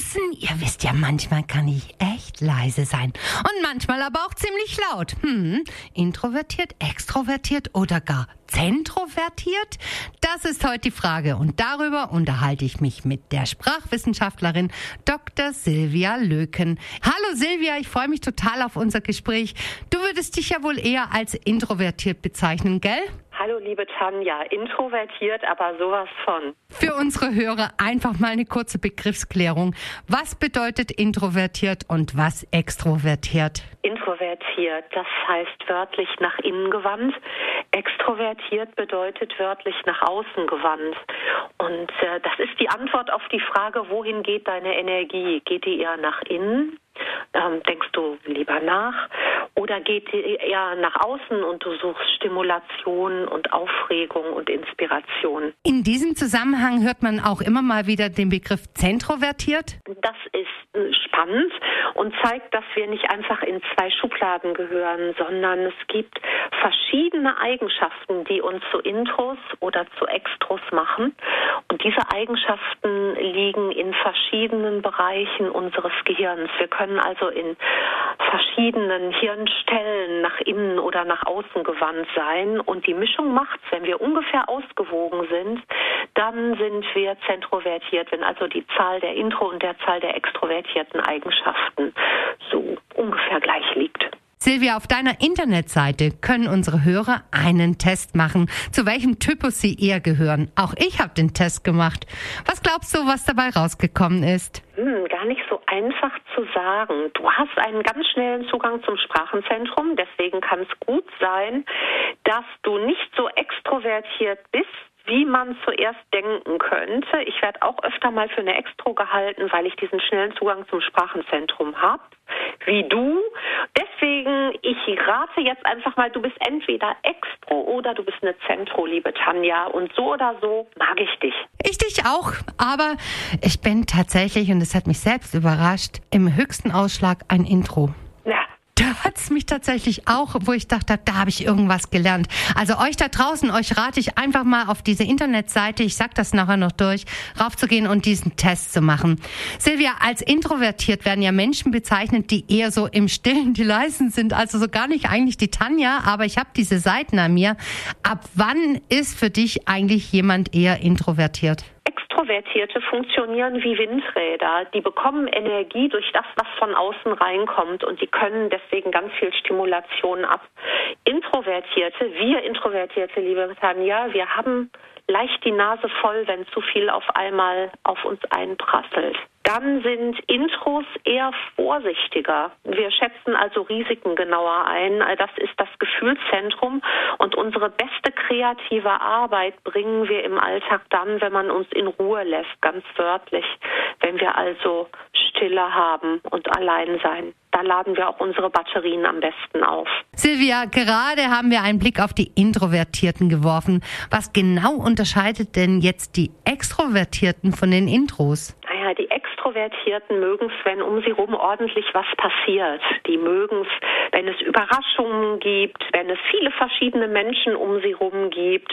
draußen, ihr wisst ja, manchmal kann ich echt leise sein. Und manchmal aber auch ziemlich laut. Hm, introvertiert, extrovertiert oder gar zentrovertiert? Das ist heute die Frage und darüber unterhalte ich mich mit der Sprachwissenschaftlerin Dr. Silvia Löken. Hallo Silvia, ich freue mich total auf unser Gespräch. Du würdest dich ja wohl eher als introvertiert bezeichnen, gell? Hallo liebe Tanja, introvertiert, aber sowas von. Für unsere Hörer einfach mal eine kurze Begriffsklärung. Was bedeutet introvertiert und was extrovertiert? Introvertiert, das heißt wörtlich nach innen gewandt. Extrovertiert bedeutet wörtlich nach außen gewandt. Und äh, das ist die Antwort auf die Frage, wohin geht deine Energie? Geht die eher nach innen? Ähm, denkst du lieber nach? Oder geht eher nach außen und du suchst Stimulation und Aufregung und Inspiration? In diesem Zusammenhang hört man auch immer mal wieder den Begriff zentrovertiert. Das ist äh, spannend und zeigt, dass wir nicht einfach in zwei Schubladen gehören, sondern es gibt verschiedene Eigenschaften, die uns zu Intros oder zu Extros machen. Und diese Eigenschaften liegen in verschiedenen Bereichen unseres Gehirns. Wir können also in verschiedenen Hirnstellen nach innen oder nach außen gewandt sein. Und die Mischung macht's. Wenn wir ungefähr ausgewogen sind, dann sind wir zentrovertiert. Wenn also die Zahl der Intro- und der Zahl der extrovertierten Eigenschaften so ungefähr gleich liegt. Silvia, auf deiner Internetseite können unsere Hörer einen Test machen, zu welchem Typus sie eher gehören. Auch ich habe den Test gemacht. Was glaubst du, was dabei rausgekommen ist? Hm, gar nicht so einfach zu sagen. Du hast einen ganz schnellen Zugang zum Sprachenzentrum, deswegen kann es gut sein, dass du nicht so extrovertiert bist, wie man zuerst denken könnte. Ich werde auch öfter mal für eine Extro gehalten, weil ich diesen schnellen Zugang zum Sprachenzentrum habe, wie du. Deswegen, ich rate jetzt einfach mal, du bist entweder Extro oder du bist eine Zentro, liebe Tanja. Und so oder so mag ich dich. Ich dich auch, aber ich bin tatsächlich, und es hat mich selbst überrascht, im höchsten Ausschlag ein Intro. Da hat's mich tatsächlich auch, wo ich dachte, da habe ich irgendwas gelernt. Also euch da draußen, euch rate ich einfach mal auf diese Internetseite, ich sag das nachher noch durch, raufzugehen und diesen Test zu machen. Silvia, als introvertiert werden ja Menschen bezeichnet, die eher so im Stillen die leisen sind, also so gar nicht eigentlich die Tanja, aber ich habe diese Seiten an mir. Ab wann ist für dich eigentlich jemand eher introvertiert? Extrovertierte funktionieren wie Windräder. Die bekommen Energie durch das, was von außen reinkommt und die können deswegen ganz viel Stimulation ab. Introvertierte, wir Introvertierte, liebe Tanja, wir haben leicht die Nase voll, wenn zu viel auf einmal auf uns einprasselt. Dann sind Intros eher vorsichtiger. Wir schätzen also Risiken genauer ein. Das ist das Gefühlszentrum und unsere beste kreative Arbeit bringen wir im Alltag dann, wenn man uns in Ruhe lässt, ganz wörtlich. Wenn wir also Stille haben und allein sein. Da laden wir auch unsere Batterien am besten auf. Silvia, gerade haben wir einen Blick auf die Introvertierten geworfen. Was genau unterscheidet denn jetzt die Extrovertierten von den Intros? Extrovertierten mögen es, wenn um sie rum ordentlich was passiert. Die mögen es, wenn es Überraschungen gibt, wenn es viele verschiedene Menschen um sie rum gibt.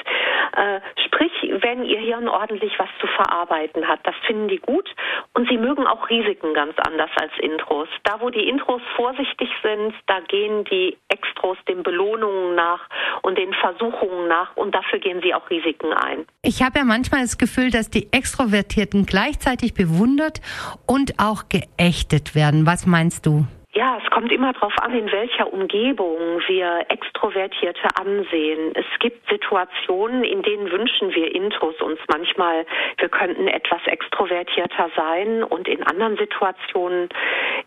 Äh, sprich, wenn ihr Hirn ordentlich was zu verarbeiten hat. Das finden die gut. Und sie mögen auch Risiken ganz anders als Intros. Da, wo die Intros vorsichtig sind, da gehen die Extros den Belohnungen nach und den Versuchungen nach. Und dafür gehen sie auch Risiken ein. Ich habe ja manchmal das Gefühl, dass die Extrovertierten gleichzeitig bewundert und auch geächtet werden. Was meinst du? Ja, es kommt immer darauf an, in welcher Umgebung wir Extrovertierte ansehen. Es gibt Situationen, in denen wünschen wir Intros uns manchmal, wir könnten etwas extrovertierter sein und in anderen Situationen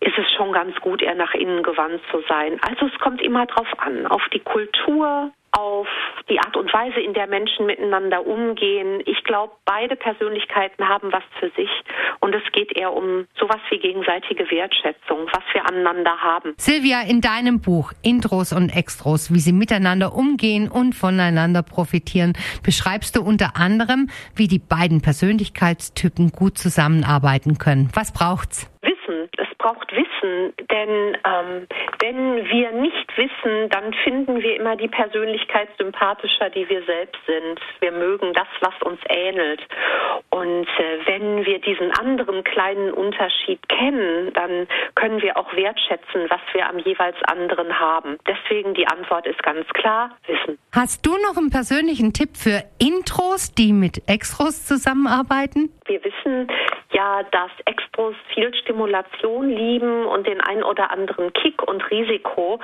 ist es schon ganz gut, eher nach innen gewandt zu sein. Also es kommt immer darauf an, auf die Kultur, auf die Art und Weise, in der Menschen miteinander umgehen. Ich glaube, beide Persönlichkeiten haben was für sich und es geht eher um sowas wie gegenseitige Wertschätzung, was wir aneinander haben. Silvia, in deinem Buch Intros und Extros, wie sie miteinander umgehen und voneinander profitieren, beschreibst du unter anderem, wie die beiden Persönlichkeitstypen gut zusammenarbeiten können. Was braucht's? Braucht Wissen, denn ähm, wenn wir nicht wissen, dann finden wir immer die Persönlichkeit sympathischer, die wir selbst sind. Wir mögen das, was uns ähnelt. Und äh, wenn wir diesen anderen kleinen Unterschied kennen, dann können wir auch wertschätzen, was wir am jeweils anderen haben. Deswegen die Antwort ist ganz klar, Wissen. Hast du noch einen persönlichen Tipp für Intros, die mit Extros zusammenarbeiten? Wir wissen ja, dass Extros viel Stimulation lieben und den ein oder anderen Kick und Risiko.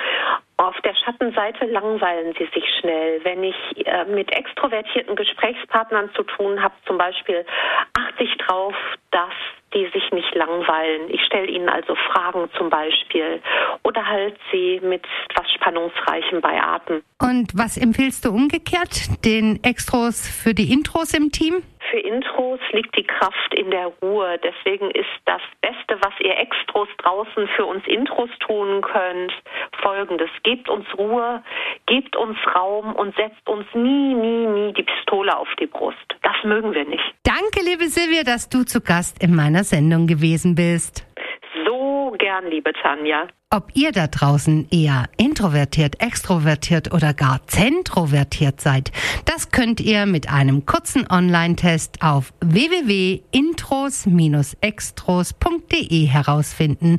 Auf der Schattenseite langweilen sie sich schnell. Wenn ich äh, mit extrovertierten Gesprächspartnern zu tun habe, zum Beispiel, achte ich drauf, dass die sich nicht langweilen. Ich stelle ihnen also Fragen zum Beispiel oder halt sie mit was Spannungsreichem bei Atem. Und was empfiehlst du umgekehrt den Extros für die Intros im Team? Für Intros liegt die Kraft in der Ruhe. Deswegen ist das Beste, was ihr Extros draußen für uns Intros tun könnt, folgendes. Gebt uns Ruhe, gebt uns Raum und setzt uns nie, nie, nie die Pistole auf die Brust. Das mögen wir nicht. Danke, liebe Silvia, dass du zu Gast in meiner Sendung gewesen bist. Gern, liebe Tanja. Ob ihr da draußen eher introvertiert, extrovertiert oder gar zentrovertiert seid, das könnt ihr mit einem kurzen Online-Test auf www.intros-extros.de herausfinden.